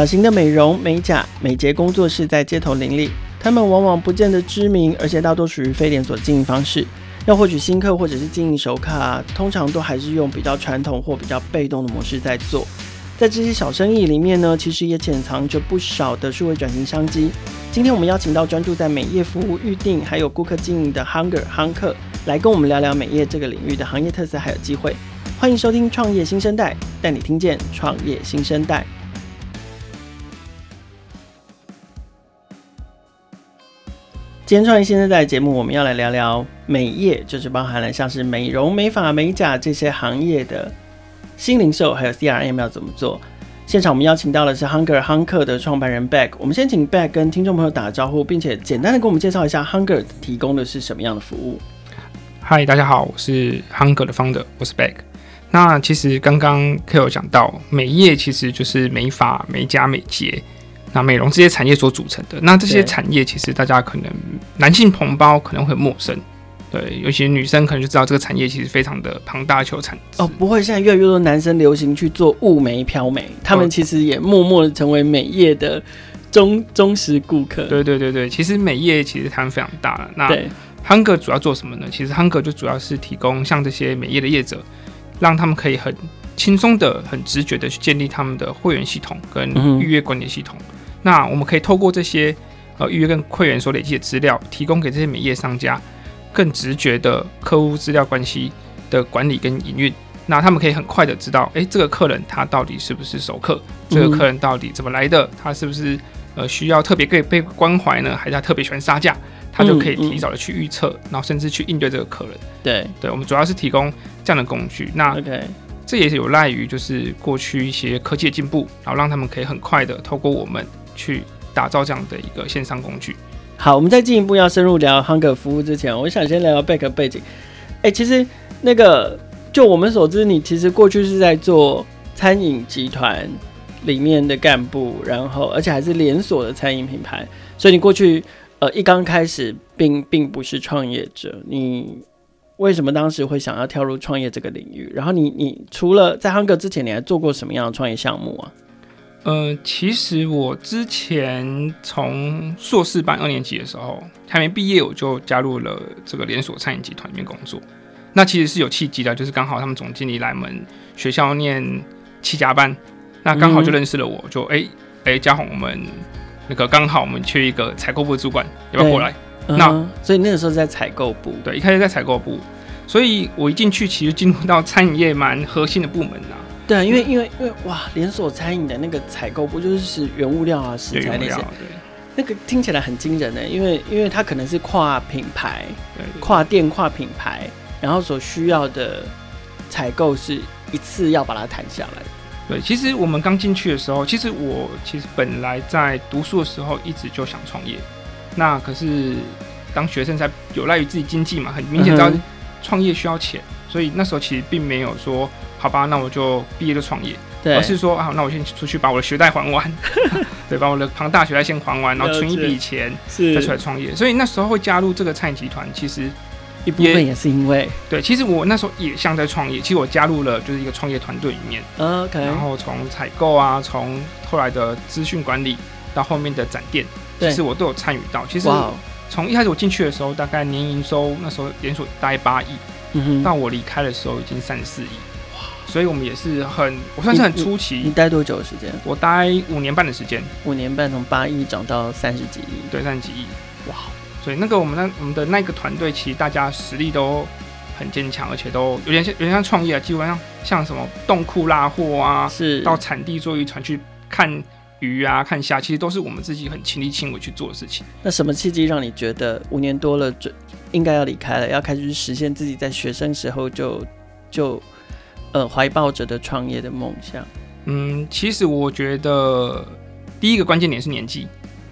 小型的美容、美甲、美睫工作室在街头林立，他们往往不见得知名，而且大多属于非连锁经营方式。要获取新客或者是经营熟客啊，通常都还是用比较传统或比较被动的模式在做。在这些小生意里面呢，其实也潜藏着不少的数位转型商机。今天我们邀请到专注在美业服务预订还有顾客经营的 Hunger 亨客，来跟我们聊聊美业这个领域的行业特色还有机会。欢迎收听创业新生代，带你听见创业新生代。今天创业新声带节目，我们要来聊聊美业，就是包含了像是美容、美发、美甲这些行业的。新零售还有 CRM 要怎么做？现场我们邀请到的是 Hunger 亨客的创办人 Back，。我们先请 Back 跟听众朋友打个招呼，并且简单的给我们介绍一下 Hunger 提供的是什么样的服务。嗨，大家好，我是 Hunger 的 founder，我是 Back。那其实刚刚 K 有讲到，美业其实就是美发、美甲、美睫，那美容这些产业所组成的。那这些产业其实大家可能男性同胞可能会陌生。对，尤其女生可能就知道这个产业其实非常的庞大求产哦。不会，现在越来越多男生流行去做雾眉漂眉，他们其实也默默的成为美业的忠忠实顾客。对对对对，其实美业其实他们非常大了。那 Hunger 主要做什么呢？其实 Hunger 就主要是提供像这些美业的业者，让他们可以很轻松的、很直觉的去建立他们的会员系统跟预约管理系统。嗯、那我们可以透过这些呃预约跟会员所累积的资料，提供给这些美业商家。更直觉的客户资料关系的管理跟营运，那他们可以很快的知道，诶、欸，这个客人他到底是不是熟客？这个客人到底怎么来的？他是不是呃需要特别被被关怀呢？还是他特别喜欢杀价？他就可以提早的去预测，然后甚至去应对这个客人。对，对，我们主要是提供这样的工具。那这也是有赖于就是过去一些科技的进步，然后让他们可以很快的透过我们去打造这样的一个线上工具。好，我们再进一步要深入聊 Hunger 服务之前，我想先聊聊 Beck 背景。哎、其实那个就我们所知，你其实过去是在做餐饮集团里面的干部，然后而且还是连锁的餐饮品牌，所以你过去呃一刚开始并并不是创业者。你为什么当时会想要跳入创业这个领域？然后你你除了在 Hunger 之前，你还做过什么样的创业项目啊？呃，其实我之前从硕士班二年级的时候还没毕业，我就加入了这个连锁餐饮集团里面工作。那其实是有契机的，就是刚好他们总经理来我们学校念七家班，那刚好就认识了我，就哎哎嘉宏，我们那个刚好我们缺一个采购部的主管，要不要过来？嗯、那所以那个时候在采购部，对，一开始在采购部，所以我一进去其实进入到餐饮业蛮核心的部门啊。对啊，因为因为因为哇，连锁餐饮的那个采购不就是是原物料啊、食材那些，那个听起来很惊人呢。因为因为它可能是跨品牌、对对对跨店、跨品牌，然后所需要的采购是一次要把它谈下来。对，其实我们刚进去的时候，其实我其实本来在读书的时候一直就想创业，那可是当学生才有赖于自己经济嘛，很明显知道创业需要钱，嗯、所以那时候其实并没有说。好吧，那我就毕业就创业，对，而是说啊，那我先出去把我的学贷还完，对，把我的庞大学贷先还完，然后存一笔钱，再出来创业。所以那时候会加入这个餐饮集团，其实一部分也是因为，对，其实我那时候也像在创业。其实我加入了就是一个创业团队里面，OK，然后从采购啊，从后来的资讯管理到后面的展店，其实我都有参与到。其实从一开始我进去的时候，大概年营收那时候连锁大概八亿，嗯哼，到我离开的时候已经三十四亿。所以我们也是很，我算是很初期。你，你待多久的时间？我待五年半的时间。五年半从八亿涨到三十几亿。对，三十几亿。哇！所以那个我们那我们的那个团队，其实大家实力都很坚强，而且都有点像有点像创业啊，基本上像什么冻库拉货啊，是到产地做渔船去看鱼啊、看虾，其实都是我们自己很亲力亲为去做的事情。那什么契机让你觉得五年多了就应该要离开了，要开始去实现自己在学生时候就就。呃，怀抱着的创业的梦想。嗯，其实我觉得第一个关键点是年纪，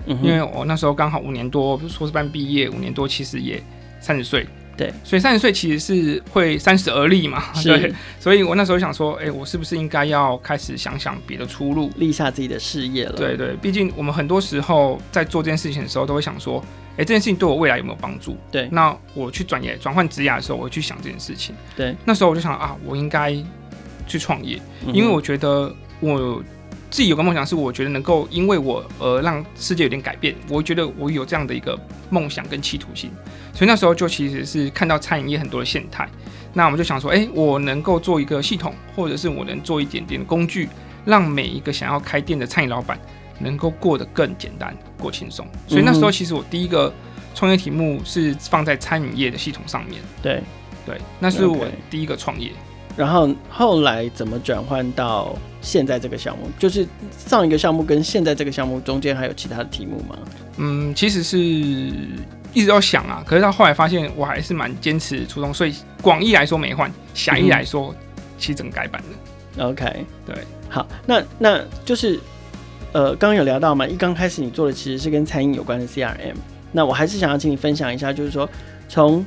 嗯，因为我那时候刚好五年多，硕士班毕业，五年多其实也三十岁，对，所以三十岁其实是会三十而立嘛，对，所以我那时候想说，哎、欸，我是不是应该要开始想想别的出路，立下自己的事业了？对对，毕竟我们很多时候在做这件事情的时候，都会想说，哎、欸，这件事情对我未来有没有帮助？对，那我去转业、转换职业的时候，我会去想这件事情。对，那时候我就想啊，我应该去创业，因为我觉得我自己有个梦想，是我觉得能够因为我而让世界有点改变。我觉得我有这样的一个梦想跟企图心，所以那时候就其实是看到餐饮业很多的现态，那我们就想说，诶，我能够做一个系统，或者是我能做一点点工具，让每一个想要开店的餐饮老板能够过得更简单、过轻松。所以那时候其实我第一个创业题目是放在餐饮业的系统上面。对，对，那是我第一个创业。然后后来怎么转换到现在这个项目？就是上一个项目跟现在这个项目中间还有其他的题目吗？嗯，其实是一直要想啊，可是到后来发现我还是蛮坚持初衷，所以广义来说没换，狭义来说其实整个改版了。OK，对，好，那那就是呃，刚刚有聊到嘛，一刚开始你做的其实是跟餐饮有关的 CRM，那我还是想要请你分享一下，就是说从。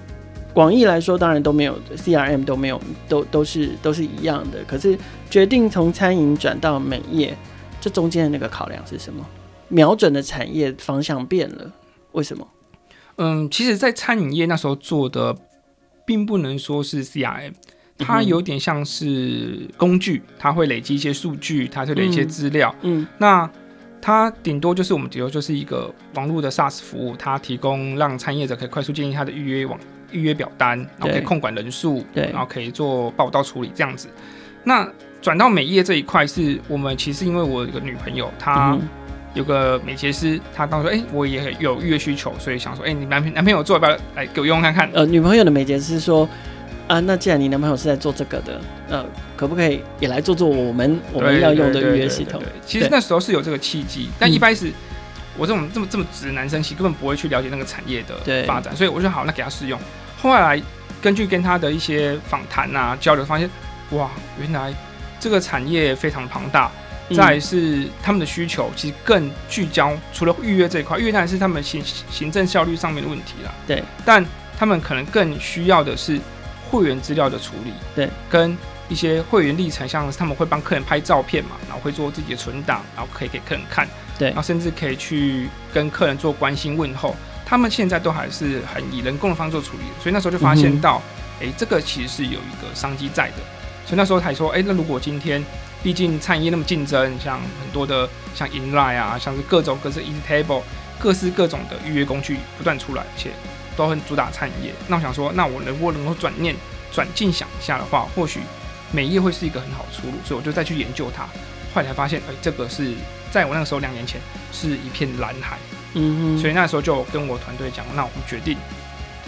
广义来说，当然都没有 CRM 都没有，都都是都是一样的。可是决定从餐饮转到美业，这中间的那个考量是什么？瞄准的产业方向变了，为什么？嗯，其实，在餐饮业那时候做的，并不能说是 CRM，它有点像是工具，它会累积一些数据，它会累积一些资料。嗯，嗯，那它顶多就是我们比如就是一个网络的 SaaS 服务，它提供让参业者可以快速建立他的预约网。预约表单，然后可以控管人数，对，然后可以做报道处理这样子。那转到美业这一块，是我们其实因为我有个女朋友，她有个美睫师，她当时说，哎、欸，我也有预约需求，所以想说，哎、欸，你男朋男朋友做要不要来给我用看看？呃，女朋友的美睫师说，啊，那既然你男朋友是在做这个的，呃，可不可以也来做做我们我们要用的预约系统？其实那时候是有这个契机，但一般是。我这种这么这么直的男生，其实根本不会去了解那个产业的发展，所以我就好，那给他试用。后来根据跟他的一些访谈啊交流，发现哇，原来这个产业非常庞大。再是他们的需求其实更聚焦，除了预约这一块，预约当然是他们行行政效率上面的问题啦。对，但他们可能更需要的是会员资料的处理。对，跟一些会员历程，像他们会帮客人拍照片嘛，然后会做自己的存档，然后可以给客人看。对，然后甚至可以去跟客人做关心问候，他们现在都还是很以人工的方式做处理，所以那时候就发现到，哎、嗯，这个其实是有一个商机在的，所以那时候才说，哎，那如果今天，毕竟餐饮业那么竞争，像很多的像 InLine 啊，像是各种各式 EasyTable，各式各种的预约工具不断出来，而且都很主打餐饮业，那我想说，那我能不能够转念转进想一下的话，或许美业会是一个很好的出路，所以我就再去研究它。后来才发现，哎，这个是在我那个时候两年前是一片蓝海，嗯哼，所以那时候就跟我团队讲，那我们决定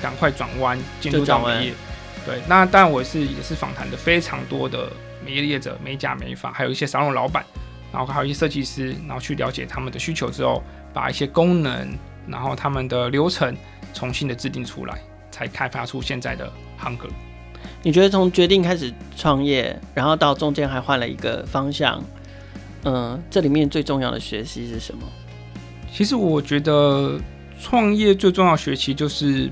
赶快转弯进入到美业。对，那当然我是也是访谈的非常多的美业业者、美甲、美发，还有一些沙龙老板，然后还有一些设计师，然后去了解他们的需求之后，把一些功能，然后他们的流程重新的制定出来，才开发出现在的 Hunger。你觉得从决定开始创业，然后到中间还换了一个方向？嗯，这里面最重要的学习是什么？其实我觉得创业最重要的学习就是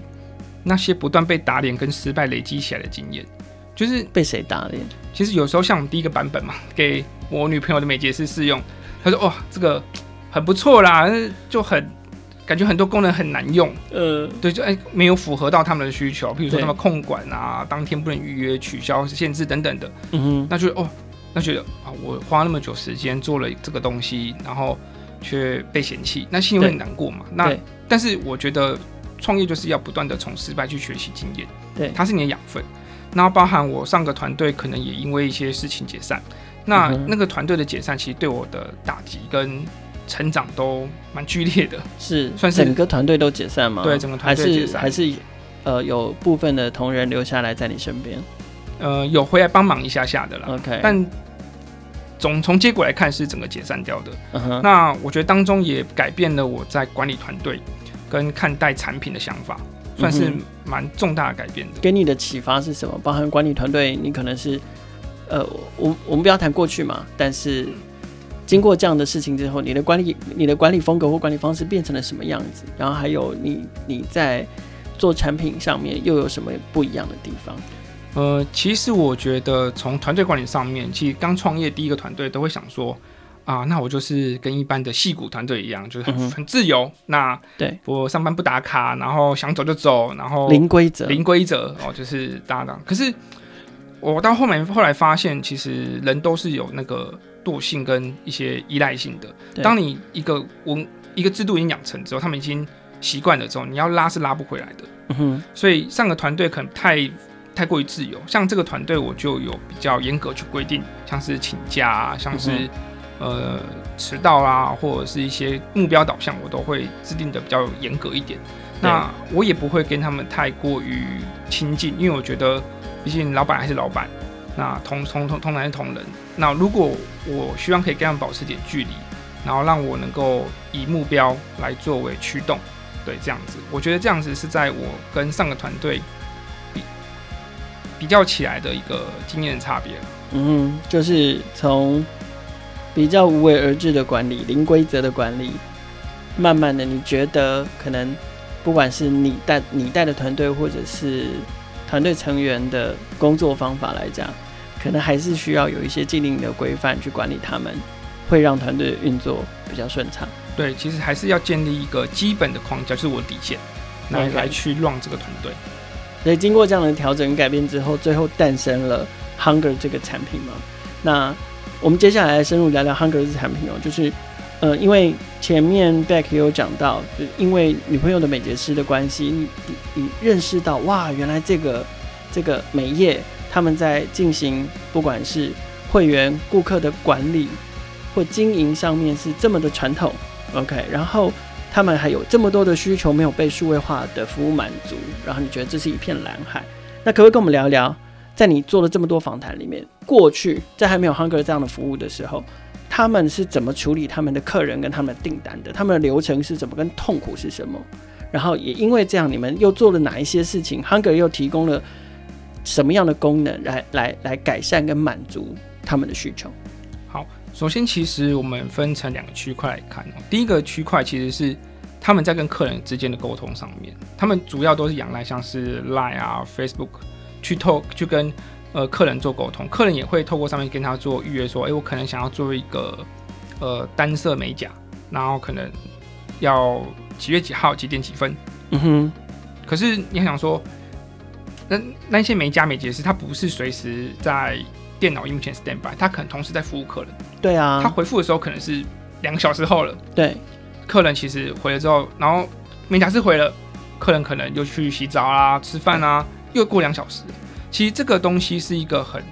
那些不断被打脸跟失败累积起来的经验。就是被谁打脸？其实有时候像我们第一个版本嘛，给我女朋友的美睫师试用，她说：“哇，这个很不错啦，就很感觉很多功能很难用。”呃，对，就哎没有符合到他们的需求，比如说他们控管啊，当天不能预约、取消、限制等等的。嗯哼，那就哦。那觉得啊，我花那么久时间做了这个东西，然后却被嫌弃，那心里会很难过嘛？那但是我觉得创业就是要不断的从失败去学习经验，对，它是你的养分。然后包含我上个团队可能也因为一些事情解散，那、嗯、那个团队的解散其实对我的打击跟成长都蛮剧烈的，是算是整个团队都解散吗？对，整个团队解散，还是呃有部分的同仁留下来在你身边。呃，有回来帮忙一下下的啦。OK，但总从结果来看是整个解散掉的。Uh -huh. 那我觉得当中也改变了我在管理团队跟看待产品的想法，算是蛮重大的改变的。给你的启发是什么？包含管理团队，你可能是呃，我我们不要谈过去嘛，但是经过这样的事情之后，你的管理你的管理风格或管理方式变成了什么样子？然后还有你你在做产品上面又有什么不一样的地方？呃，其实我觉得从团队管理上面，其实刚创业第一个团队都会想说，啊，那我就是跟一般的戏骨团队一样，就是很、嗯、很自由。那对我上班不打卡，然后想走就走，然后零规则，零规则哦，就是搭档。可是我到后面后来发现，其实人都是有那个惰性跟一些依赖性的。当你一个文一个制度已经养成之后，他们已经习惯了之后，你要拉是拉不回来的。嗯哼。所以上个团队可能太太过于自由，像这个团队我就有比较严格去规定，像是请假啊，像是、嗯、呃迟到啊，或者是一些目标导向，我都会制定的比较严格一点。那我也不会跟他们太过于亲近，因为我觉得。毕竟老板还是老板，那同同同同仁是同仁。那如果我希望可以跟他们保持点距离，然后让我能够以目标来作为驱动，对，这样子，我觉得这样子是在我跟上个团队比比较起来的一个经验差别。嗯，就是从比较无为而治的管理、零规则的管理，慢慢的，你觉得可能不管是你带你带的团队，或者是团队成员的工作方法来讲，可能还是需要有一些既定的规范去管理他们，会让团队运作比较顺畅。对，其实还是要建立一个基本的框架，就是我的底线，来.来去 run 这个团队。所以经过这样的调整改变之后，最后诞生了 Hunger 这个产品嘛。那我们接下来深入聊聊 Hunger 这个产品哦，就是。呃，因为前面 Beck 也有讲到，就因为女朋友的美睫师的关系，你你认识到哇，原来这个这个美业他们在进行不管是会员顾客的管理或经营上面是这么的传统，OK，然后他们还有这么多的需求没有被数位化的服务满足，然后你觉得这是一片蓝海，那可不可以跟我们聊一聊，在你做了这么多访谈里面，过去在还没有 Hunger 这样的服务的时候？他们是怎么处理他们的客人跟他们的订单的？他们的流程是怎么？跟痛苦是什么？然后也因为这样，你们又做了哪一些事情？Hunger 又提供了什么样的功能来来来改善跟满足他们的需求？好，首先其实我们分成两个区块来看哦。第一个区块其实是他们在跟客人之间的沟通上面，他们主要都是仰赖像是 Line 啊、Facebook 去 talk 去跟。呃，客人做沟通，客人也会透过上面跟他做预约，说，哎、欸，我可能想要做一个呃单色美甲，然后可能要几月几号几点几分。嗯哼。可是你想说，那那些美甲美睫师他不是随时在电脑荧幕前 stand by，他可能同时在服务客人。对啊。他回复的时候可能是两个小时后了。对。客人其实回了之后，然后美甲师回了，客人可能又去洗澡啊、吃饭啊，又过两小时。其实这个东西是一个很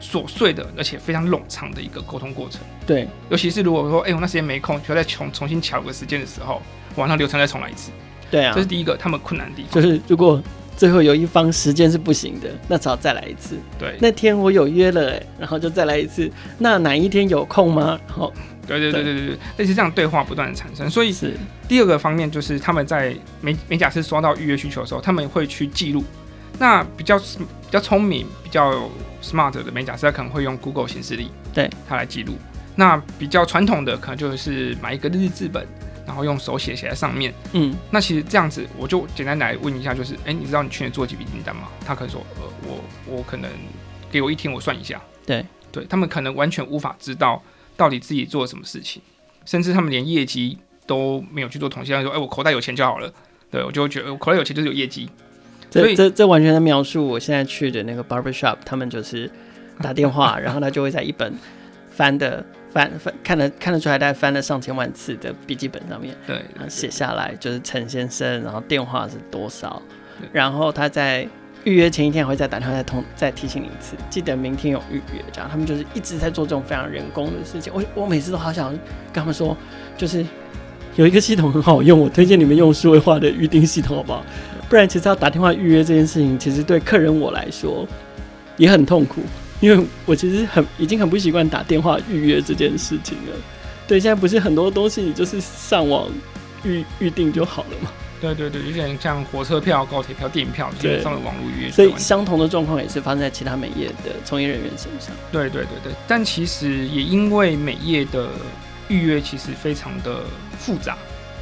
琐碎的，而且非常冗长的一个沟通过程。对，尤其是如果说，哎、欸，我那时间没空，需要再重重新调个时间的时候，网上流程再重来一次。对啊，这是第一个他们困难的地方。就是如果最后有一方时间是不行的，那只好再来一次。对，那天我有约了，哎，然后就再来一次。那哪一天有空吗？然后，对对对对对对，类似这样对话不断的产生。所以是第二个方面，就是他们在美美甲师收到预约需求的时候，他们会去记录。那比较比较聪明、比较 smart 的美甲师，他可能会用 Google 显示力，对，他来记录。那比较传统的，可能就是买一个日志本，然后用手写写在上面。嗯，那其实这样子，我就简单来问一下，就是，哎、欸，你知道你去年做几笔订单吗？他可能说，呃，我我可能给我一天，我算一下。对，对他们可能完全无法知道到底自己做了什么事情，甚至他们连业绩都没有去做统计，他说，哎、欸，我口袋有钱就好了。对，我就会觉得我口袋有钱就是有业绩。这这这完全在描述，我现在去的那个 barber shop，他们就是打电话，然后他就会在一本翻的翻翻看得看得出来，大概翻了上千万次的笔记本上面，对，然后写下来就是陈先生，然后电话是多少，然后他在预约前一天会再打电话再通再提醒你一次，记得明天有预约，这样他们就是一直在做这种非常人工的事情。我我每次都好想跟他们说，就是有一个系统很好用，我推荐你们用数位化的预订系统，好不好？不然，其实要打电话预约这件事情，其实对客人我来说也很痛苦，因为我其实很已经很不习惯打电话预约这件事情了。对，现在不是很多东西你就是上网预预定就好了嘛？对对对，有点像火车票、高铁票、电影票，就是上了网络预约。所以相同的状况也是发生在其他美业的从业人员身上。对对对对，但其实也因为美业的预约其实非常的复杂。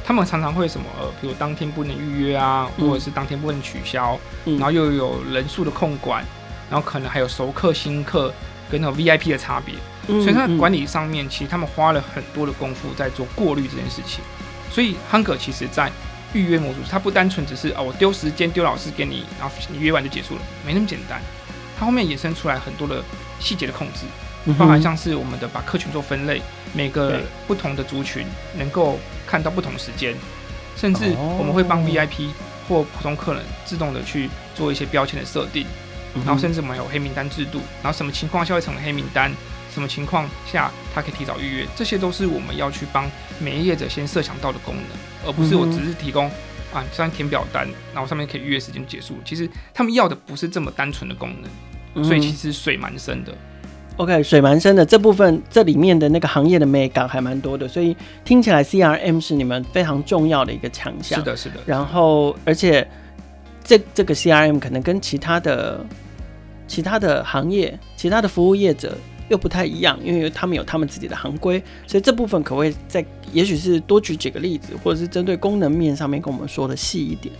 他们常常会什么呃，比如当天不能预约啊，或者是当天不能取消，嗯、然后又有人数的控管，然后可能还有熟客、新客跟那种 VIP 的差别，嗯、所以他在管理上面，其实他们花了很多的功夫在做过滤这件事情。所以 Hunger 其实在预约模组，它不单纯只是啊、哦，我丢时间丢老师给你，然后你约完就结束了，没那么简单。它后面衍生出来很多的细节的控制，包含像是我们的把客群做分类，每个不同的族群能够看到不同时间，甚至我们会帮 VIP 或普通客人自动的去做一些标签的设定，然后甚至我们有黑名单制度，然后什么情况下会成为黑名单，什么情况下他可以提早预约，这些都是我们要去帮每一业者先设想到的功能，而不是我只是提供。啊，虽填表单，然后上面可以预约时间结束。其实他们要的不是这么单纯的功能，嗯、所以其实水蛮深的。OK，水蛮深的这部分，这里面的那个行业的美感还蛮多的，所以听起来 CRM 是你们非常重要的一个强项。是的，是的。然后，而且这这个 CRM 可能跟其他的其他的行业、其他的服务业者。又不太一样，因为他们有他们自己的行规，所以这部分可不可以再，也许是多举几个例子，或者是针对功能面上面跟我们说的细一点。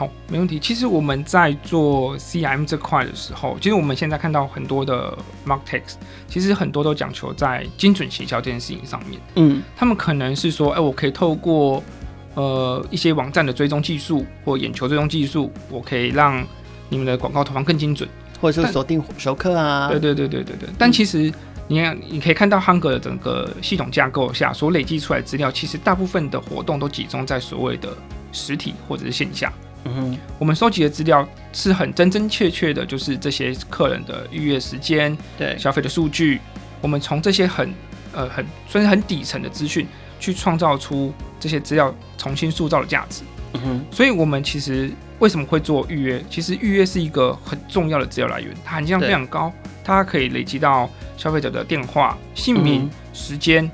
好，没问题。其实我们在做 CRM 这块的时候，其实我们现在看到很多的 Mark Text，其实很多都讲求在精准行销这件事情上面。嗯，他们可能是说，哎、欸，我可以透过呃一些网站的追踪技术或眼球追踪技术，我可以让你们的广告投放更精准。或者是锁定熟客啊，对对对对对对。但其实你看，你可以看到 Hunger 的整个系统架构下所累积出来的资料，其实大部分的活动都集中在所谓的实体或者是线下。嗯哼，我们收集的资料是很真真切切的，就是这些客人的预约时间、对消费的数据，我们从这些很呃很算是很底层的资讯，去创造出这些资料重新塑造的价值。嗯哼，所以我们其实。为什么会做预约？其实预约是一个很重要的资料来源，它含金量非常高，它可以累积到消费者的电话、姓名、嗯、时间，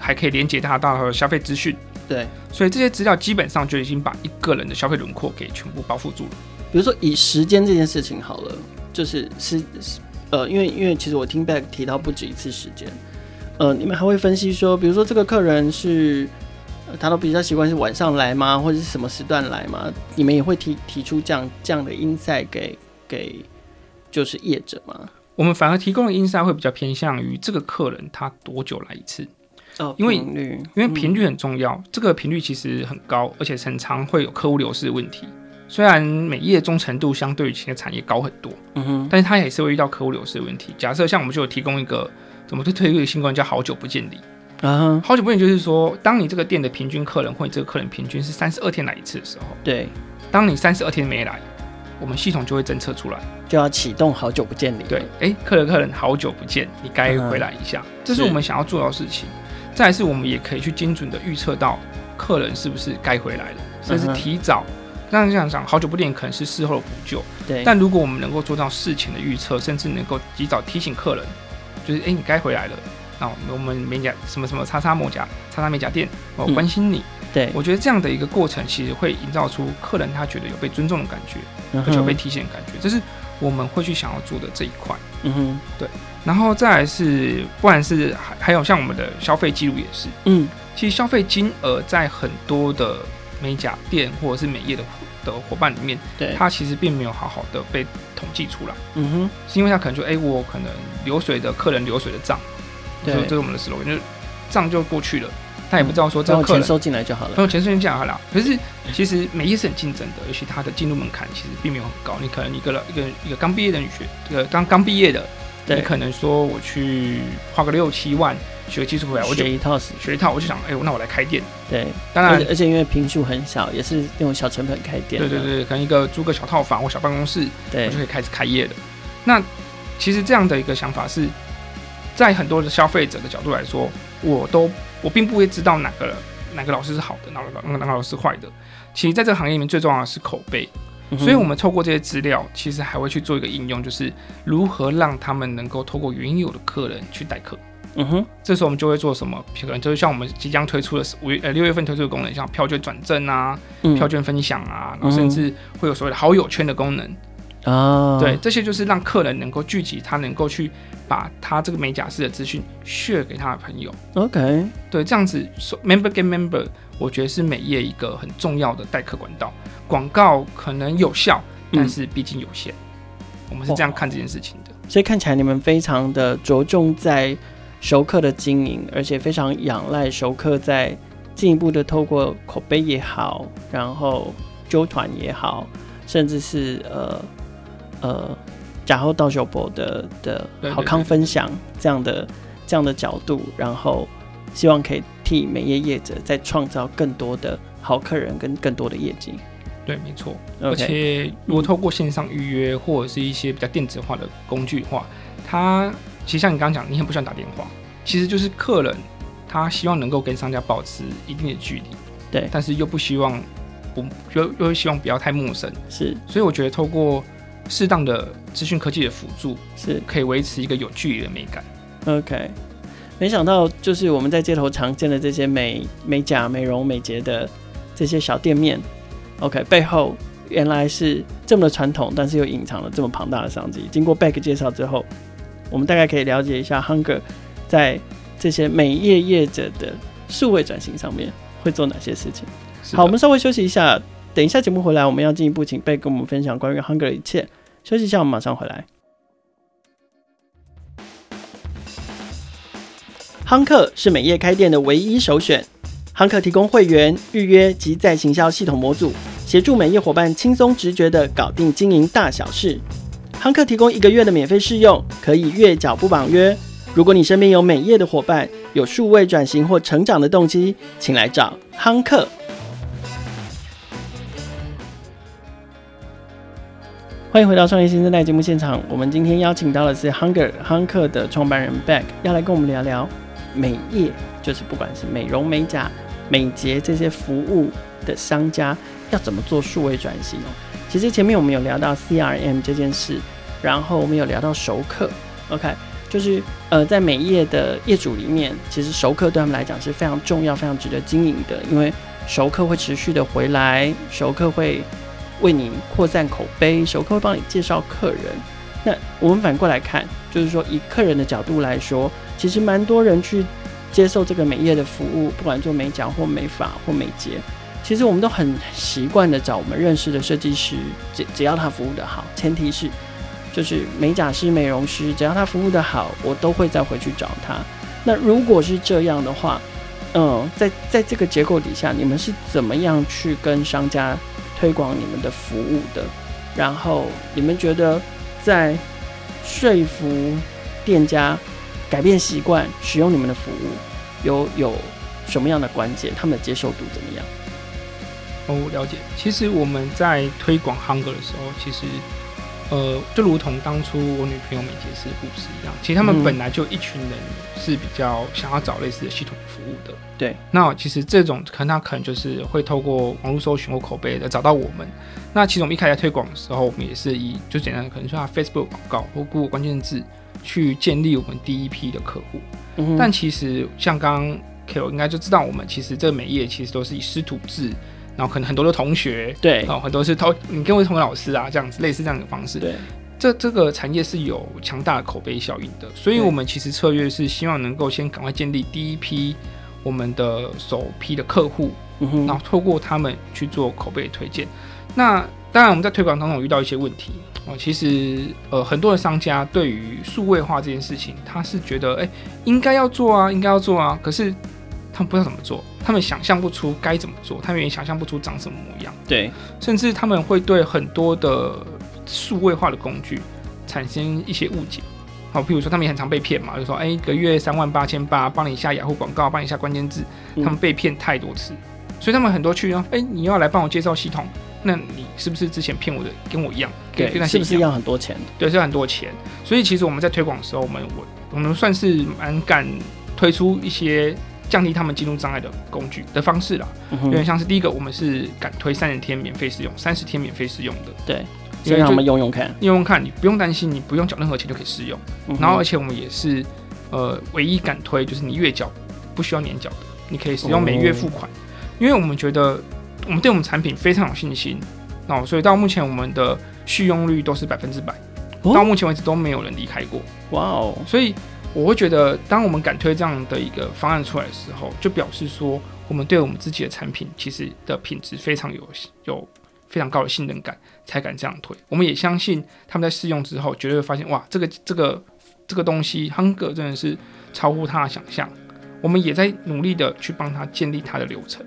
还可以连接他到消费资讯。对，所以这些资料基本上就已经把一个人的消费轮廓给全部包覆住了。比如说以时间这件事情好了，就是是呃，因为因为其实我听 Back 提到不止一次时间，呃，你们还会分析说，比如说这个客人是。他都比较习惯是晚上来吗，或者是什么时段来吗？你们也会提提出这样这样的 insight 给给就是业者吗？我们反而提供的 insight 会比较偏向于这个客人他多久来一次哦，因为频率，因为频率很重要，嗯、这个频率其实很高，而且很常会有客户流失的问题。虽然美业忠诚度相对于其他产业高很多，嗯哼，但是它也是会遇到客户流失的问题。假设像我们就有提供一个，怎么就推一个新功能叫好久不见礼。啊，好久不见就是说，当你这个店的平均客人或你这个客人平均是三十二天来一次的时候，对，当你三十二天没来，我们系统就会侦测出来，就要启动好久不见礼。对，哎、欸，客人客人好久不见，你该回来一下，这是我们想要做到的事情。再来是，我们也可以去精准的预测到客人是不是该回来了，甚至提早。刚刚这样讲，好久不见可能是事后的补救，对。但如果我们能够做到事前的预测，甚至能够及早提醒客人，就是哎、欸，你该回来了。那我们美甲什么什么叉叉美甲叉叉美甲店，我关心你。嗯、对，我觉得这样的一个过程，其实会营造出客人他觉得有被尊重的感觉，而且有被提醒的感觉，这是我们会去想要做的这一块。嗯哼，对。然后再来是，不管是还还有像我们的消费记录也是，嗯，其实消费金额在很多的美甲店或者是美业的的伙伴里面，对，它其实并没有好好的被统计出来。嗯哼，是因为他可能就哎、欸，我可能流水的客人流水的账。对，这是我们的 slogan，就是账就过去了，他也不知道说这个客人钱收进来就好了，用钱收进来就好了。可是其实美业是很竞争的，而且它的进入门槛其实并没有很高。你可能一个一个一个刚毕业的女学，这个刚刚毕业的，你可能说我去花个六七万学技术回来，我就学一套，学一套，我就想，哎呦，那我来开店。对，当然，而且因为平数很小，也是用小成本开店。对对对，可能一个租个小套房或小办公室，对，我就可以开始开业的。那其实这样的一个想法是。在很多的消费者的角度来说，我都我并不会知道哪个哪个老师是好的，哪个哪个哪个老师是坏的。其实，在这个行业里面，最重要的是口碑。嗯、所以，我们透过这些资料，其实还会去做一个应用，就是如何让他们能够透过原有的客人去代客。嗯哼，这时候我们就会做什么？可能就是像我们即将推出的五月呃六月份推出的功能，像票券转正啊、嗯、票券分享啊，然后甚至会有所谓的好友圈的功能。啊，对，这些就是让客人能够聚集，他能够去把他这个美甲师的资讯 share 给他的朋友。OK，对，这样子说 member get member，我觉得是美业一个很重要的待客管道。广告可能有效，但是毕竟有限，嗯，我们是这样看这件事情的。所以看起来你们非常的着重在熟客的经营，而且非常仰赖熟客在进一步的透过口碑也好，然后揪团也好，甚至是呃。呃，假后到手博的的好康分享这样的这样的角度，然后希望可以替美业业者在创造更多的好客人跟更多的业绩。对，没错。而且如果透过线上预约或者是一些比较电子化的工具的话，它其实像你刚刚讲，你很不喜欢打电话，其实就是客人他希望能够跟商家保持一定的距离，对，但是又不希望不又又希望不要太陌生，是。所以我觉得透过适当的资讯科技的辅助，是可以维持一个有距离的美感。OK，没想到就是我们在街头常见的这些美美甲、美容、美睫的这些小店面。OK，背后原来是这么的传统，但是又隐藏了这么庞大的商机。经过 Beck 介绍之后，我们大概可以了解一下 Hunger 在这些美业业者的数位转型上面会做哪些事情。好，我们稍微休息一下，等一下节目回来，我们要进一步请 Beck 跟我们分享关于 Hunger 的一切。休息一下，我们马上回来。Hunger 是美业开店的唯一首选。亨客提供会员预约及在行销系统模组，协助美业伙伴轻松直觉地搞定经营大小事。亨客提供一个月的免费试用，可以月缴不绑约。如果你身边有美业的伙伴，有数位转型或成长的动机，请来找亨客。欢迎回到创业新生代节目现场，我们今天邀请到的是 Hunger 亨客的创办人 Beck，要来跟我们聊聊美业，就是不管是美容美甲。美睫这些服务的商家要怎么做数位转型哦？其实前面我们有聊到 CRM 这件事，然后我们有聊到熟客，OK，就是呃在美业的业主里面，其实熟客对他们来讲是非常重要、非常值得经营的，因为熟客会持续的回来，熟客会为你扩散口碑，熟客会帮你介绍客人。那我们反过来看，就是说以客人的角度来说，其实蛮多人去。接受这个美业的服务，不管做美甲或美发或美睫，其实我们都很习惯的找我们认识的设计师，只只要他服务的好，前提是就是美甲师、美容师，只要他服务的好，我都会再回去找他。那如果是这样的话，嗯，在在这个结构底下，你们是怎么样去跟商家推广你们的服务的？然后你们觉得在说服店家改变习惯，使用你们的服务，有有什么样的关键？他们的接受度怎么样？哦，我了解。其实我们在推广 Hunger 的时候，其实呃，就如同当初我女朋友美睫师的故事一样，其实他们本来就一群人是比较想要找类似的系统服务的。对。那其实这种可能他可能就是会透过网络搜寻或口碑的找到我们。那其实我们一开始推广的时候，我们也是以就简单的可能说他 Facebook 广告或 Google 关键字。去建立我们第一批的客户，嗯，但其实像刚刚 Ko 应该就知道，我们其实这美业其实都是以师徒制，然后可能很多的同学，对，哦，很多是同你跟我是同学老师啊，这样子类似这样的方式，对，这这个产业是有强大的口碑效应的，所以我们其实策略是希望能够先赶快建立第一批我们的首批的客户，嗯，然后透过他们去做口碑推荐，那。当然，我们在推广当中有遇到一些问题哦。其实，呃，很多的商家对于数位化这件事情，他是觉得，哎、欸，应该要做啊，应该要做啊。可是，他们不知道怎么做，他们想象不出该怎么做，他们也想象不出长什么模样。对，甚至他们会对很多的数位化的工具产生一些误解。好，譬如说，他们也很常被骗嘛，就说，哎、欸，一个月三万八千八，帮你下雅虎广告，帮你下关键字，他们被骗太多次，所以他们很多去啊，哎、欸，你要来帮我介绍系统。那你是不是之前骗我的跟我一样？对，是不是要很多钱？对，是很多钱。所以其实我们在推广的时候，我们我我们算是蛮敢推出一些降低他们进入障碍的工具的方式啦。有、嗯、点像是第一个，我们是敢推三十天免费试用，三十天免费试用的。对，先让他们用用看，用用看，你不用担心，你不用缴任何钱就可以试用、嗯。然后而且我们也是呃唯一敢推，就是你月缴不需要年缴的，你可以使用每月付款、哦，因为我们觉得。我们对我们产品非常有信心，哦，所以到目前我们的续用率都是百分之百，到目前为止都没有人离开过。哇哦！所以我会觉得，当我们敢推这样的一个方案出来的时候，就表示说我们对我们自己的产品其实的品质非常有有非常高的信任感，才敢这样推。我们也相信他们在试用之后，绝对会发现哇，这个这个这个东西，Hunger 真的是超乎他的想象。我们也在努力的去帮他建立他的流程。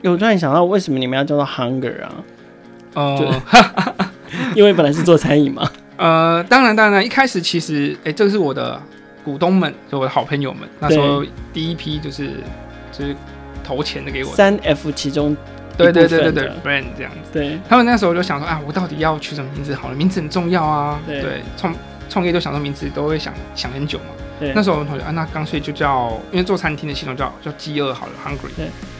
有突然想到，为什么你们要叫做 Hunger 啊？哦、uh, 因为本来是做餐饮嘛。呃，当然当然，一开始其实，哎、欸，这个是我的股东们，就我的好朋友们，那时候第一批就是就是投钱的给我三 F 其中。对对对对对，friend 这样子。对，他们那时候就想说，啊，我到底要取什么名字好了？名字很重要啊。对，创创业都想说名字都会想想很久嘛。对，那时候我们同学啊，那干脆就叫，因为做餐厅的系统叫叫饥饿好了，hungry。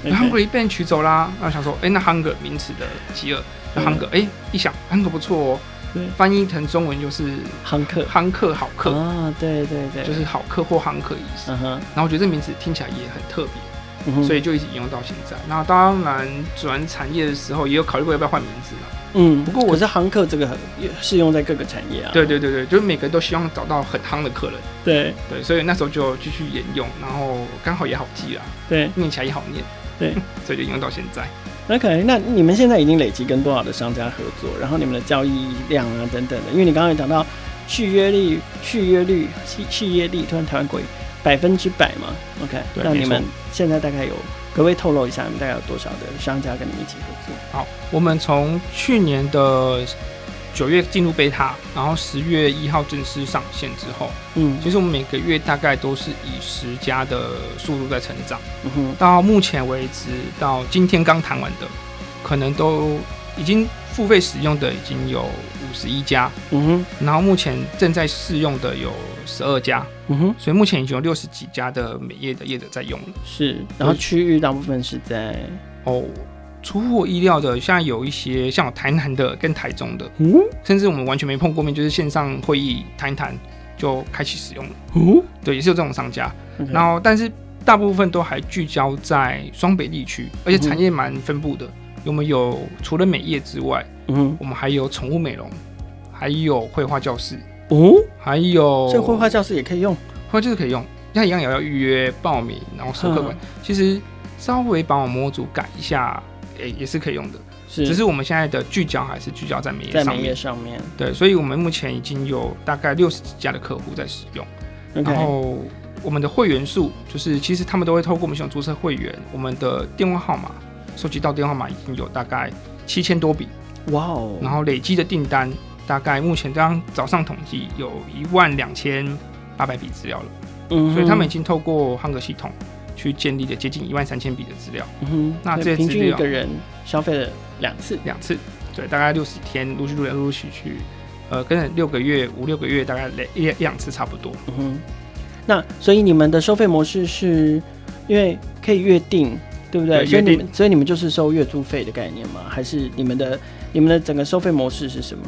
对，hungry 被人取走啦。然后想说，哎、欸，那 hunger 名词的饥饿，那 hunger，哎，一想 hunger 不错哦。对，翻译成中文就是亨客，亨客好客啊。对对对，就是好客或亨客意思。嗯哼。然后我觉得这名字听起来也很特别。所以就一直沿用到现在。那当然转产业的时候，也有考虑过要不要换名字嘛。嗯，不过我是夯客，这个也适用在各个产业啊。对对对对，就是每个人都希望找到很夯的客人。对对，所以那时候就继续沿用，然后刚好也好记啊。对，念起来也好念。对，所以就沿用到现在。OK，那你们现在已经累积跟多少的商家合作？然后你们的交易量啊等等的，因为你刚刚也讲到续约率、续约率、续续约率，突然台湾国语。百分之百嘛，OK，那你们现在大概有，可不可以透露一下，你们大概有多少的商家跟你们一起合作？好，我们从去年的九月进入 beta，然后十月一号正式上线之后，嗯，其实我们每个月大概都是以十家的速度在成长，嗯哼，到目前为止，到今天刚谈完的，可能都已经。付费使用的已经有五十一家，嗯哼，然后目前正在试用的有十二家，嗯哼，所以目前已经有六十几家的美业的业者在用了。是，然后区域大部分是在哦，出乎我意料的，像有一些像有台南的跟台中的，嗯，甚至我们完全没碰过面，就是线上会议谈一谈就开启使用了。哦，对，也是有这种商家。然后，但是大部分都还聚焦在双北地区，而且产业蛮分布的。我们有除了美业之外，嗯，我们还有宠物美容，还有绘画教室，哦，还有这绘画教室也可以用，绘画教室可以用，那一样也要预约报名，然后收课本。其实稍微把我模组改一下，诶，也是可以用的。是，只是我们现在的聚焦还是聚焦在美业上面。在美业上面，对，所以我们目前已经有大概六十几家的客户在使用。然后我们的会员数，就是其实他们都会透过我们系统注册会员，我们的电话号码。收集到电话号码已经有大概七千多笔，哇哦！然后累积的订单大概目前刚早上统计有一万两千八百笔资料了，嗯，所以他们已经透过汉格系统去建立了接近一万三千笔的资料，嗯哼，那这些平均一个人消费了两次，两次，对，大概六十天陆续陆续陆陆续续，呃，跟六个月五六个月大概两一两次差不多，嗯哼，那所以你们的收费模式是因为可以约定。对不对？对，所以你们，所以你们就是收月租费的概念吗？还是你们的你们的整个收费模式是什么？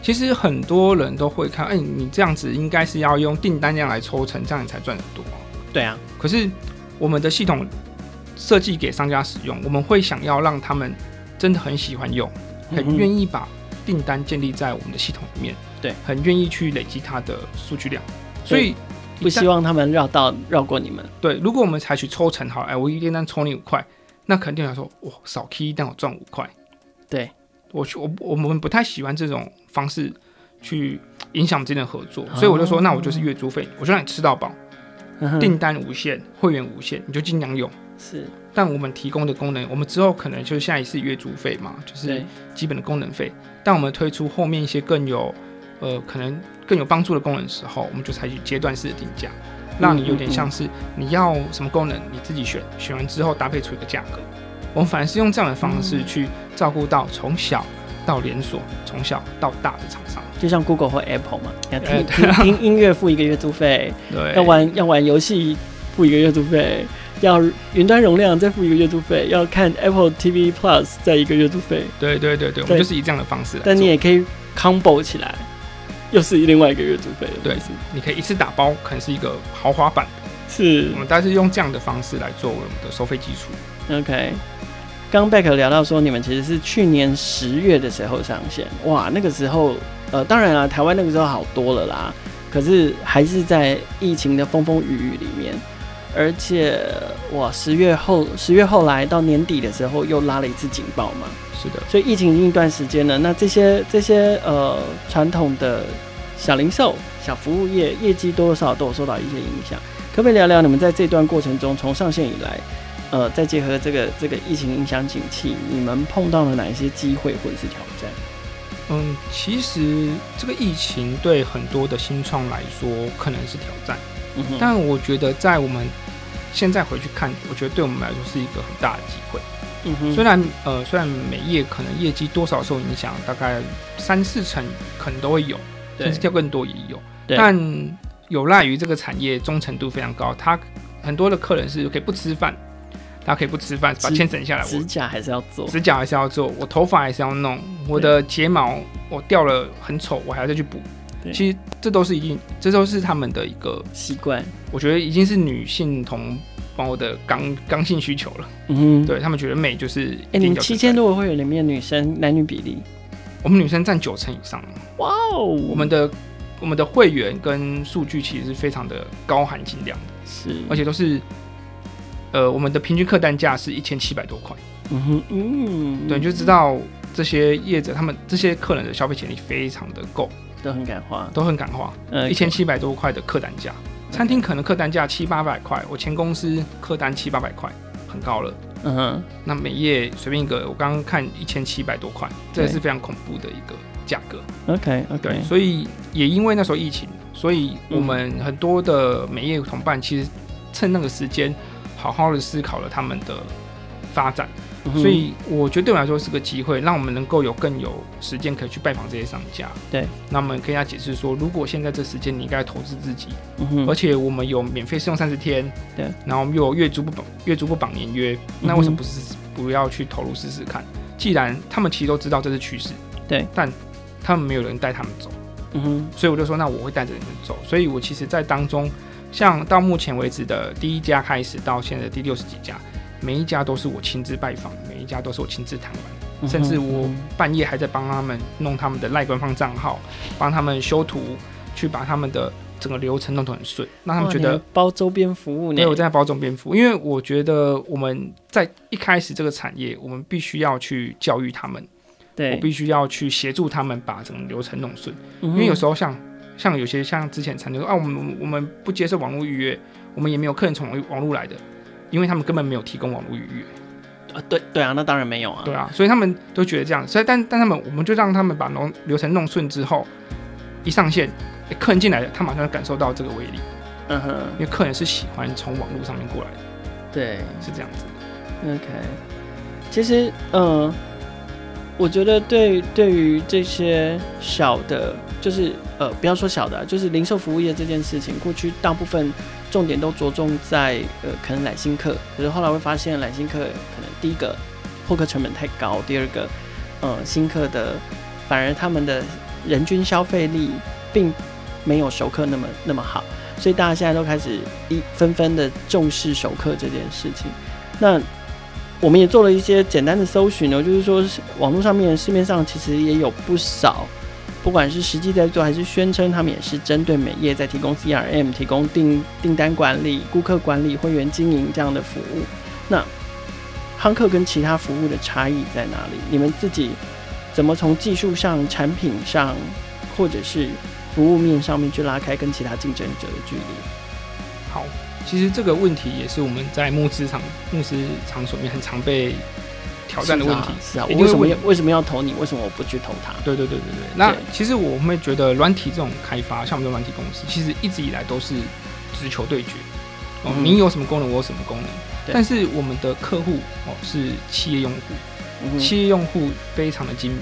其实很多人都会看，哎，你这样子应该是要用订单量来抽成，这样你才赚得多。对啊。可是我们的系统设计给商家使用，我们会想要让他们真的很喜欢用，很愿意把订单建立在我们的系统里面，对，很愿意去累积它的数据量，所以。不希望他们绕道绕过你们。对，如果我们采取抽成，好，哎，我一订单抽你五块，那肯定来说，哇，少 key 但我赚五块。对，我我我们不太喜欢这种方式去影响我们之间的合作，所以我就说，那我就是月租费，我就让你吃到饱，订单无限，会员无限，你就尽量用。是，但我们提供的功能，我们之后可能就是下一次月租费嘛，就是基本的功能费。但我们推出后面一些更有。呃，可能更有帮助的功能的时候，我们就采取阶段式的定价，让你有点像是你要什么功能，你自己选，选完之后搭配出一个价格。我们反而是用这样的方式去照顾到从小到连锁，从小到大的厂商，就像 Google 或 Apple 嘛，要听听 音乐付一个月租费，对，要玩要玩游戏付一个月租费，要云端容量再付一个月租费，要看 Apple TV Plus 再一个月租费。对对对对，我们就是以这样的方式来。但你也可以 combo 起来。又是另外一个月租费，对，是你可以一次打包，可能是一个豪华版，是我们大概是用这样的方式来作为我们的收费基础。OK，刚 Beck 聊到说，你们其实是去年十月的时候上线，哇，那个时候，呃，当然了，台湾那个时候好多了啦，可是还是在疫情的风风雨雨里面，而且哇，十月后，十月后来到年底的时候又拉了一次警报嘛。是的，所以疫情已经一段时间了，那这些这些呃传统的小零售、小服务业业绩多多少少都有受到一些影响。可不可以聊聊你们在这段过程中，从上线以来，呃，再结合这个这个疫情影响景气，你们碰到了哪一些机会或者是挑战？嗯，其实这个疫情对很多的新创来说可能是挑战，嗯，但我觉得在我们现在回去看，我觉得对我们来说是一个很大的机会。嗯哼，虽然呃，虽然每业可能业绩多少受影响，大概三四成可能都会有，甚至跳更多也有，但有赖于这个产业忠诚度非常高，他很多的客人是可以不吃饭。他可以不吃饭，把钱省下来。指甲还是要做，指甲还是要做，我头发还是要弄，我的睫毛我掉了很丑，我还要再去补。其实这都是已经，这都是他们的一个习惯。我觉得已经是女性同胞的刚刚性需求了。嗯哼，对他们觉得美就是。哎、欸，你们七千多个会员里面女生男女比例？我们女生占九成以上。哇哦，我们的我们的会员跟数据其实是非常的高含金量的，是，而且都是。呃，我们的平均客单价是一千七百多块。嗯哼，嗯，对，你就知道这些业者他们这些客人的消费潜力非常的够，都很敢花，都很敢花。呃，一千七百多块的客单价，餐厅可能客单价七八百块，我前公司客单七八百块，很高了。嗯哼，那美业随便一个，我刚刚看一千七百多块，这个是非常恐怖的一个价格。OK，OK，对，所以也因为那时候疫情，所以我们很多的美业同伴其实趁那个时间。好好的思考了他们的发展，所以我觉得对我来说是个机会，让我们能够有更有时间可以去拜访这些商家。对，那我们跟他解释说，如果现在这时间你应该投资自己，而且我们有免费试用三十天，对，然后我们又有月租不绑月租不绑年约，那为什么不是不要去投入试试看？既然他们其实都知道这是趋势，对，但他们没有人带他们走，嗯哼，所以我就说，那我会带着你们走。所以我其实，在当中。像到目前为止的第一家开始到现在的第六十几家，每一家都是我亲自拜访，每一家都是我亲自谈完，甚至我半夜还在帮他们弄他们的赖官方账号，帮他们修图，去把他们的整个流程弄得很顺，让他们觉得包周边服务。对，我在包周边服务，因为我觉得我们在一开始这个产业，我们必须要去教育他们，对，我必须要去协助他们把整个流程弄顺，因为有时候像。像有些像之前餐厅说啊，我们我们不接受网络预约，我们也没有客人从网络来的，因为他们根本没有提供网络预约。啊，对对啊，那当然没有啊。对啊，所以他们都觉得这样，所以但但他们我们就让他们把流流程弄顺之后，一上线，欸，客人进来了，他马上感受到这个威力。嗯哼，因为客人是喜欢从网络上面过来的。对，是这样子。OK，其实嗯，我觉得对对于这些小的。就是呃，不要说小的，就是零售服务业这件事情，过去大部分重点都着重在呃，可能揽新客，可是后来会发现揽新客可能第一个获客成本太高，第二个呃，新客的反而他们的人均消费力并没有熟客那么那么好，所以大家现在都开始一纷纷的重视熟客这件事情。那我们也做了一些简单的搜寻呢，就是说网络上面市面上其实也有不少。不管是实际在做，还是宣称他们也是针对美业在提供 CRM、提供订订单管理、顾客管理、会员经营这样的服务，那夯客跟其他服务的差异在哪里？你们自己怎么从技术上、产品上，或者是服务面上面去拉开跟其他竞争者的距离？好，其实这个问题也是我们在募资场、募资场所里面很常被。挑战的问题是啊，是啊，我为什么要为什么要投你？为什么我不去投他？对对对对对。那其实我们会觉得软体这种开发，像我们软体公司，其实一直以来都是直球对决。哦，你有什么功能，我有什么功能。但是我们的客户哦是企业用户，企业用户非常的精明。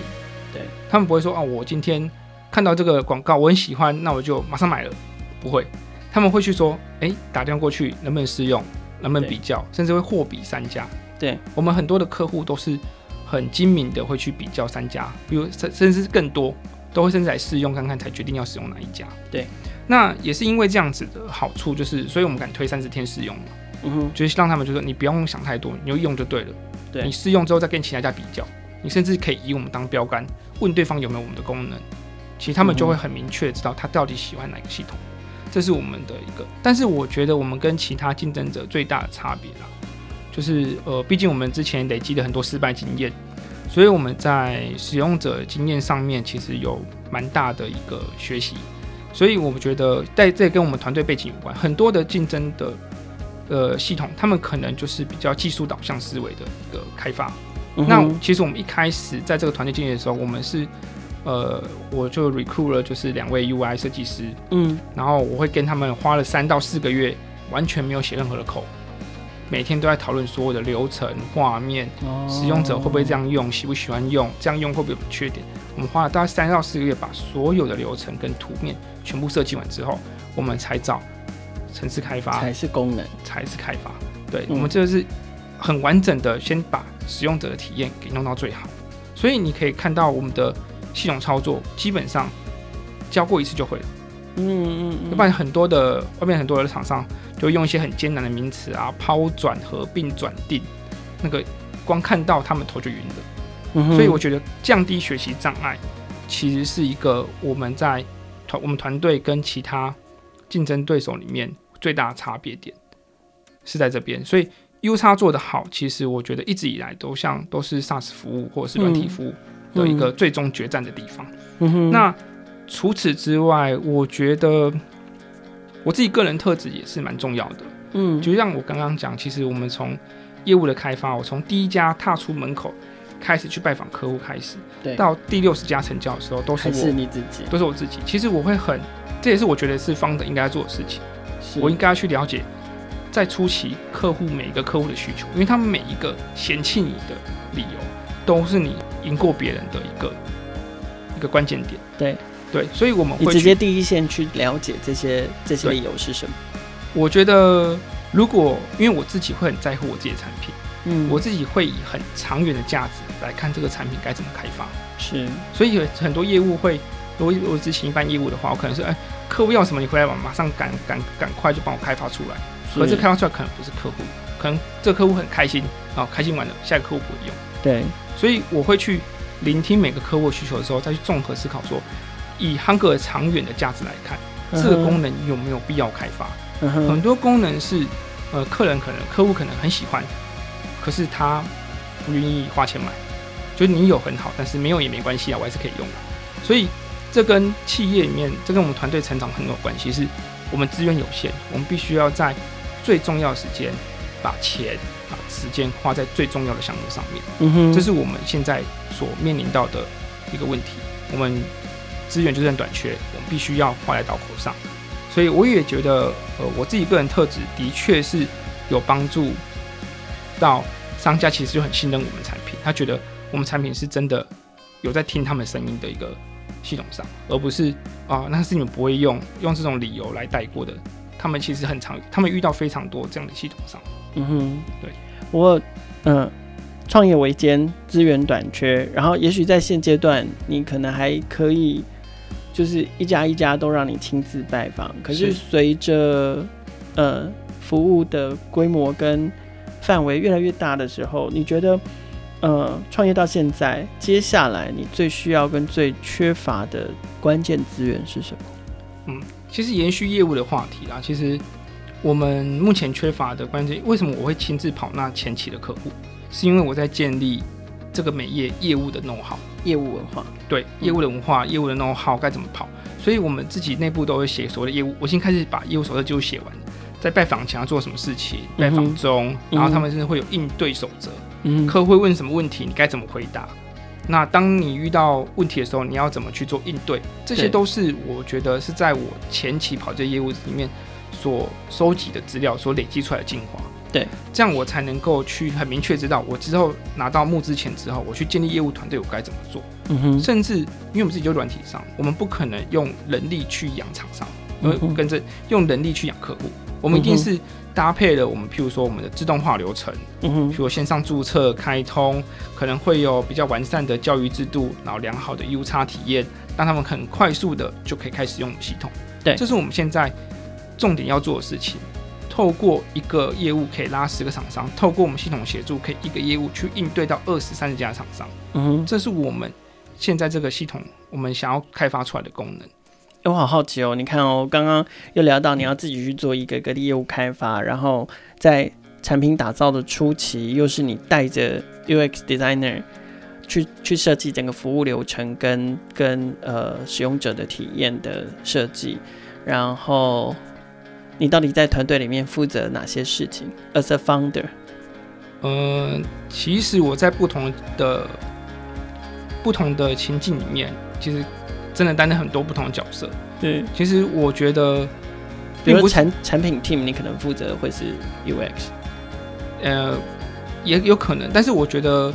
对，他们不会说哦，我今天看到这个广告我很喜欢，那我就马上买了。不会，他们会去说，哎，打电话过去能不能试用，能不能比较，甚至会货比三家。对，我们很多的客户都是很精明的，会去比较三家，比如甚甚至更多，都会甚至来试用看看才决定要使用哪一家。对，那也是因为这样子的好处，就是所以我们敢推三十天试用嘛，嗯哼，就是让他们就说你不用想太多，你就用就对了。对，你试用之后再跟其他家比较，你甚至可以以我们当标杆，问对方有没有我们的功能，其实他们就会很明确知道他到底喜欢哪个系统，这是我们的一个。但是我觉得我们跟其他竞争者最大的差别啦。就是呃，毕竟我们之前累积了很多失败经验，所以我们在使用者经验上面其实有蛮大的一个学习。所以我们觉得在这跟我们团队背景有关，很多的竞争的呃系统，他们可能就是比较技术导向思维的一个开发。嗯、那其实我们一开始在这个团队经验的时候，我们是呃，我就 recruit 了就是两位 UI 设计师，嗯，然后我会跟他们花了三到四个月，完全没有写任何的 code，每天都在讨论所有的流程、画面，哦、使用者会不会这样用，喜不喜欢用，这样用会不会有缺点？我们花了大概三到四个月，把所有的流程跟图面全部设计完之后，我们才找城市开发，才是功能，才是开发。对，嗯、我们这个是很完整的，先把使用者的体验给弄到最好。所以你可以看到我们的。系统操作基本上教过一次就会了，嗯嗯嗯，要不然很多的外面很多的厂商就用一些很艰难的名词啊，抛转、合并、转定，那个光看到他们头就晕了。嗯。所以我觉得降低学习障碍，其实是一个我们在团我们团队跟其他竞争对手里面最大的差别点是在这边。所以 U 叉做得好，其实我觉得一直以来都像都是 SaaS 服务或者是软体服务。嗯的一个最终决战的地方。嗯哼。那除此之外，我觉得我自己个人特质也是蛮重要的。嗯，就像我刚刚讲，其实我们从业务的开发，我从第一家踏出门口开始去拜访客户开始，对，到第六十家成交的时候，都是我是你自己，都是我自己。其实我会很，这也是我觉得是 founder 应该要做的事情。我应该要去了解，在初期客户每一个客户的需求，因为他们每一个嫌弃你的理由，都是你。赢过别人的一个一个关键点，对对，所以我们会直接第一线去了解这些这些理由是什么。我觉得，如果因为我自己会很在乎我自己的产品，嗯，我自己会以很长远的价值来看这个产品该怎么开发。是，所以有很多业务会，如果我执行一般业务的话，我可能是哎，客户要什么，你回来马上赶赶赶快就帮我开发出来。可是开发出来可能不是客户，可能这个客户很开心啊，开心完了，下一个客户不会用。对。所以我会去聆听每个客户需求的时候，再去综合思考说，以 Hunger 长远的价值来看，这个功能有没有必要开发？很多功能是，呃，客人可能客户可能很喜欢，可是他不愿意花钱买。就是你有很好，但是没有也没关系啊，我还是可以用的。所以这跟企业里面，这跟我们团队成长很有关系。是我们资源有限，我们必须要在最重要的时间把钱。把时间花在最重要的项目上面，嗯哼，这是我们现在所面临到的一个问题。我们资源就是很短缺，我们必须要花在刀口上。所以我也觉得，呃，我自己个人特质的确是有帮助到商家，其实就很信任我们产品，他觉得我们产品是真的有在听他们声音的一个系统上，而不是啊，那是你们不会用，用这种理由来带过的。他们其实很常，他们遇到非常多这样的系统上。嗯哼，对。不过，嗯，创业维艰，资源短缺，然后也许在现阶段，你可能还可以，就是一家一家都让你亲自拜访。可是随着呃服务的规模跟范围越来越大的时候，你觉得，呃，创业到现在，接下来你最需要跟最缺乏的关键资源是什么？嗯，其实延续业务的话题啦，其实。我们目前缺乏的关键，为什么我会亲自跑那前期的客户？是因为我在建立这个美业业务的 know-how，业务文化。对，业务的文化，业务的 know-how 该怎么跑？所以我们自己内部都会写所谓的业务。我先开始把业务手册就写完，在拜访前要做什么事情，拜访中，嗯、然后他们甚至会有应对守则。嗯，客户会问什么问题，你该怎么回答？那当你遇到问题的时候，你要怎么去做应对？这些都是我觉得是在我前期跑这业务里面。所收集的资料所累积出来的精华，对，这样我才能够去很明确知道，我之后拿到募资钱之后，我去建立业务团队，我该怎么做。嗯哼，甚至因为我们自己就软体商，我们不可能用人力去养厂商，因为跟着用人力去养客户，我们一定是搭配了我们，譬如说我们的自动化流程，嗯哼，譬如线上注册、开通，可能会有比较完善的教育制度，然后良好的 U 差体验，让他们很快速的就可以开始用系统。对，这是我们现在。重点要做的事情，透过一个业务可以拉十个厂商，透过我们系统协助，可以一个业务去应对到二十三十家厂商。嗯，这是我们现在这个系统我们想要开发出来的功能。欸，我好好奇哦，你看哦，刚刚又聊到你要自己去做一个个的业务开发，然后在产品打造的初期，又是你带着 UX designer 去去设计整个服务流程跟跟呃使用者的体验的设计，然后。你到底在团队里面负责哪些事情？As a founder，呃，其实我在不同的不同的情境里面，其实真的担任很多不同的角色。对，其实我觉得，比如产产品 team，你可能负责会是 UX，呃，也有可能，但是我觉得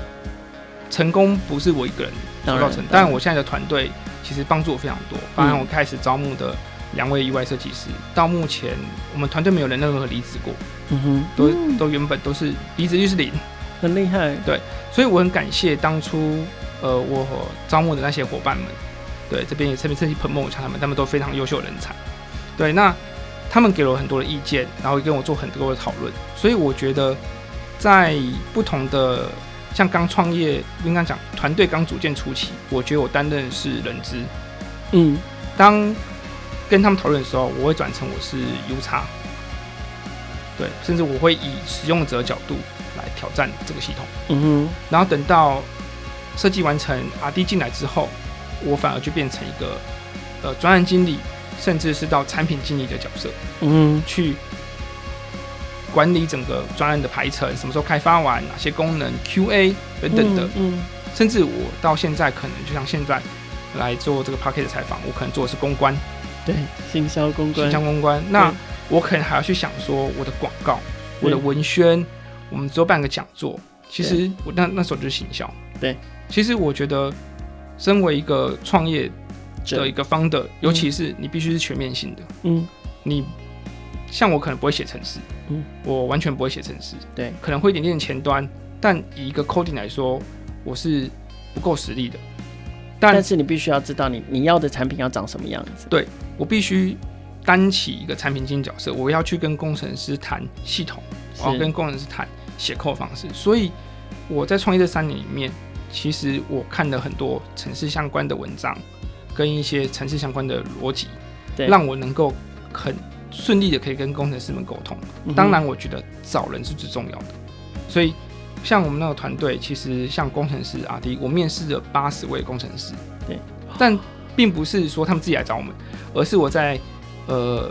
成功不是我一个人造成，当然我现在的团队其实帮助我非常多。当然我开始招募的两位 UI 设计师，嗯、到目前我们团队没有人任何离职过，嗯哼，都都原本都是离职率是零。很厉害，对，所以我很感谢当初呃我招募的那些伙伴们，对，这边也特别特别 promote 一下他们，他们都非常优秀的人才，对，那他们给了我很多的意见，然后跟我做很多的讨论，所以我觉得在不同的像刚创业，应该讲团队刚组建初期，我觉得我担任是人资，嗯，当跟他们讨论的时候，我会转成我是 U 叉。对，甚至我会以使用者角度。来挑战这个系统，嗯哼，然后等到设计完成，RD 进来之后，我反而就变成一个呃专案经理，甚至是到产品经理的角色，嗯哼，去管理整个专案的排程，什么时候开发完，哪些功能，QA 等等的，嗯，嗯，甚至我到现在可能就像现在来做这个 p a c k e t 的采访，我可能做的是公关，对，行销公关，行销公关，那我可能还要去想说我的广告，我的文宣。我们只有办个讲座，其实我那那时候就是行销。对，其实我觉得，身为一个创业的一个 founder，尤其是你必须是全面性的。嗯，你像我可能不会写程式，嗯，我完全不会写程式。对，可能会一点点前端，但以一个 coding 来说，我是不够实力的。但，但是你必须要知道你你要的产品要长什么样子。对，我必须担起一个产品经理角色，我要去跟工程师谈系统，我要跟工程师谈。写扣方式，所以我在创业这三年里面，其实我看了很多城市相关的文章，跟一些城市相关的逻辑，对，让我能够很顺利的可以跟工程师们沟通。当然，我觉得找人是最重要的。所以，像我们那个团队，其实像工程师阿迪，我面试了八十位工程师，对，但并不是说他们自己来找我们，而是我在呃，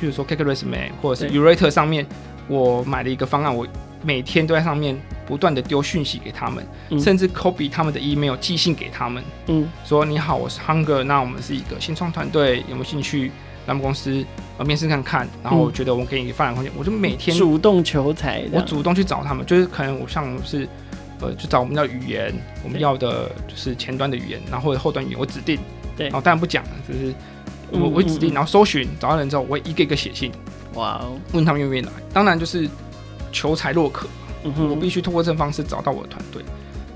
比如说 CakeResume 或者是 Yourator 上面，我买了一个方案，我。每天都在上面不断的丢讯息给他们，嗯、甚至 copy 他们的 email 寄信给他们，嗯，说你好，我是 Hunger，那我们是一个新创团队，有没有兴趣来我们公司呃面试看看？然后我觉得我给你发展空间，我就每天主动求财，我主动去找他们，就是可能我像是呃，就找我们要语言，我们要的就是前端的语言，然后或者后端语言我指定，对，然后当然不讲了，就是我我指定，然后搜寻找到人之后，我会一个一个写信，哇哦，问他们愿不愿意来，当然就是。求财若渴，我必须通过这种方式找到我的团队。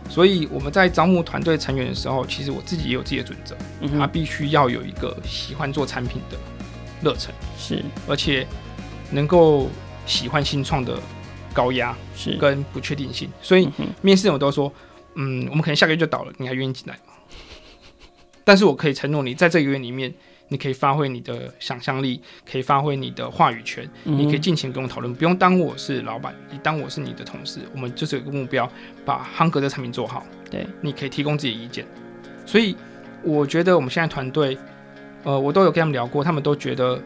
所以我们在招募团队成员的时候，其实我自己也有自己的准则，他必须要有一个喜欢做产品的热忱，是，而且能够喜欢新创的高压是跟不确定性。所以面试我都说，嗯，我们可能下个月就倒了，你还愿意进来吗？但是我可以承诺你，在这个月里面。你可以发挥你的想象力，可以发挥你的话语权，嗯、你可以尽情跟我讨论，不用当我是老板，你当我是你的同事，我们就是有一个目标，把汉格的产品做好。对，你可以提供自己的意见。所以我觉得我们现在团队，呃，我都有跟他们聊过，他们都觉得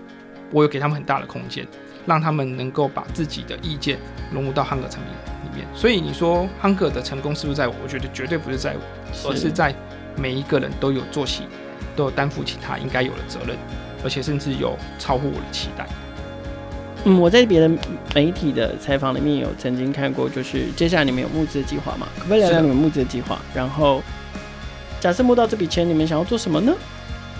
我有给他们很大的空间，让他们能够把自己的意见融入到汉克产品里面。所以你说汉克的成功是不是在我？我觉得绝对不是在我，而是在每一个人都有做起。都有担负起他应该有的责任，而且甚至有超乎我的期待。嗯，我在别的媒体的采访里面有曾经看过，就是接下来你们有募资的计划吗？可不可以聊聊你们募资的计划？然后，假设募到这笔钱，你们想要做什么呢？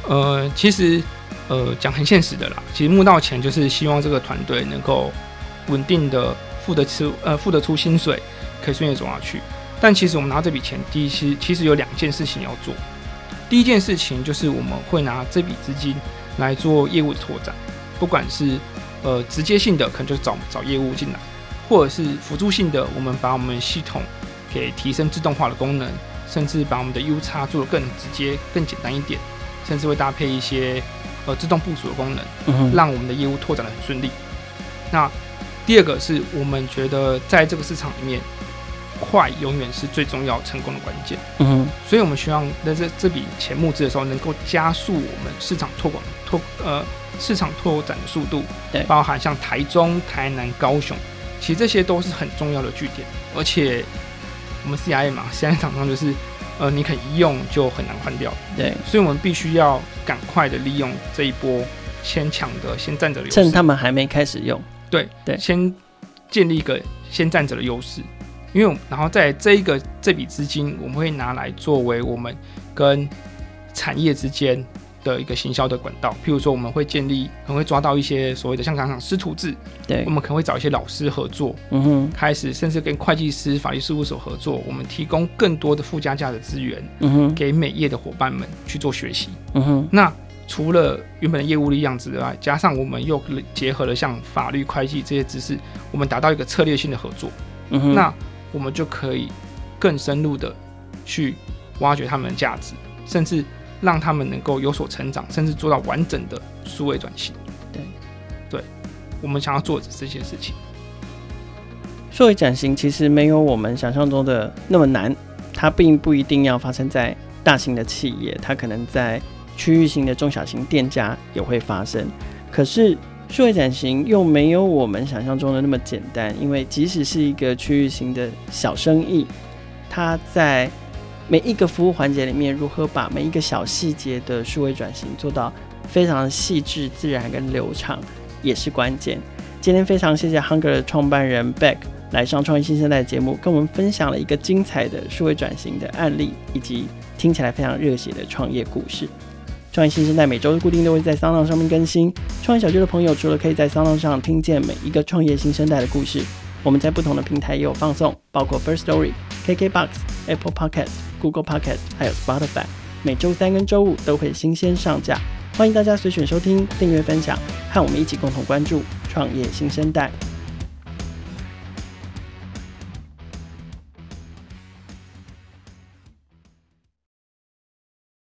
呃，其实，呃，讲很现实的啦。其实募到钱就是希望这个团队能够稳定的付得出，呃，付得出薪水，可以顺利走下去。但其实我们拿这笔钱，第一期其实有两件事情要做。第一件事情就是我们会拿这笔资金来做业务的拓展，不管是呃直接性的，可能就是找找业务进来，或者是辅助性的，我们把我们系统给提升自动化的功能，甚至把我们的 UX 做得更直接、更简单一点，甚至会搭配一些呃自动部署的功能，让我们的业务拓展的很顺利。那第二个是我们觉得在这个市场里面。快永远是最重要成功的关键。嗯哼，所以我们希望在这这笔钱募资的时候，能够加速我们市场拓广拓呃市场拓展的速度。对，包含像台中、台南、高雄，其实这些都是很重要的据点。而且我们 CIM 嘛，CRM 厂商就是呃，你可以一用就很难换掉。对，所以我们必须要赶快的利用这一波先抢的先占者的优势，趁他们还没开始用。对对，先建立一个先占者的优势，因为然后在这一个这笔资金，我们会拿来作为我们跟产业之间的一个行销的管道。譬如说，我们会建立，可能会抓到一些所谓的像刚刚师徒制，对，我们可能会找一些老师合作，嗯哼，开始甚至跟会计师、法律事务所合作，我们提供更多的附加价的资源，嗯哼，给美业的伙伴们去做学习，嗯哼，那。除了原本的业务力样子之外，加上我们又结合了像法律、会计这些知识，我们达到一个策略性的合作。嗯哼，那我们就可以更深入的去挖掘他们的价值，甚至让他们能够有所成长，甚至做到完整的数位转型。对，对，我们想要做的这些事情。数位转型其实没有我们想象中的那么难，它并不一定要发生在大型的企业，它可能在。区域性的中小型店家也会发生，可是数位转型又没有我们想象中的那么简单，因为即使是一个区域型的小生意，它在每一个服务环节里面，如何把每一个小细节的数位转型做到非常细致、自然跟流畅，也是关键。今天非常谢谢 Hunger 的创办人 Beck 来上创业新生代节目，跟我们分享了一个精彩的数位转型的案例，以及听起来非常热血的创业故事。创业新生代每周固定都会在 SoundOn 上面更新。创业小聚的朋友，除了可以在 SoundOn 上听见每一个创业新生代的故事，我们在不同的平台也有放送，包括 First Story、KKBox、Apple Podcast、Google Podcast，还有 Spotify。每周三跟周五都会新鲜上架，欢迎大家随选收听、订阅、分享，和我们一起共同关注创业新生代。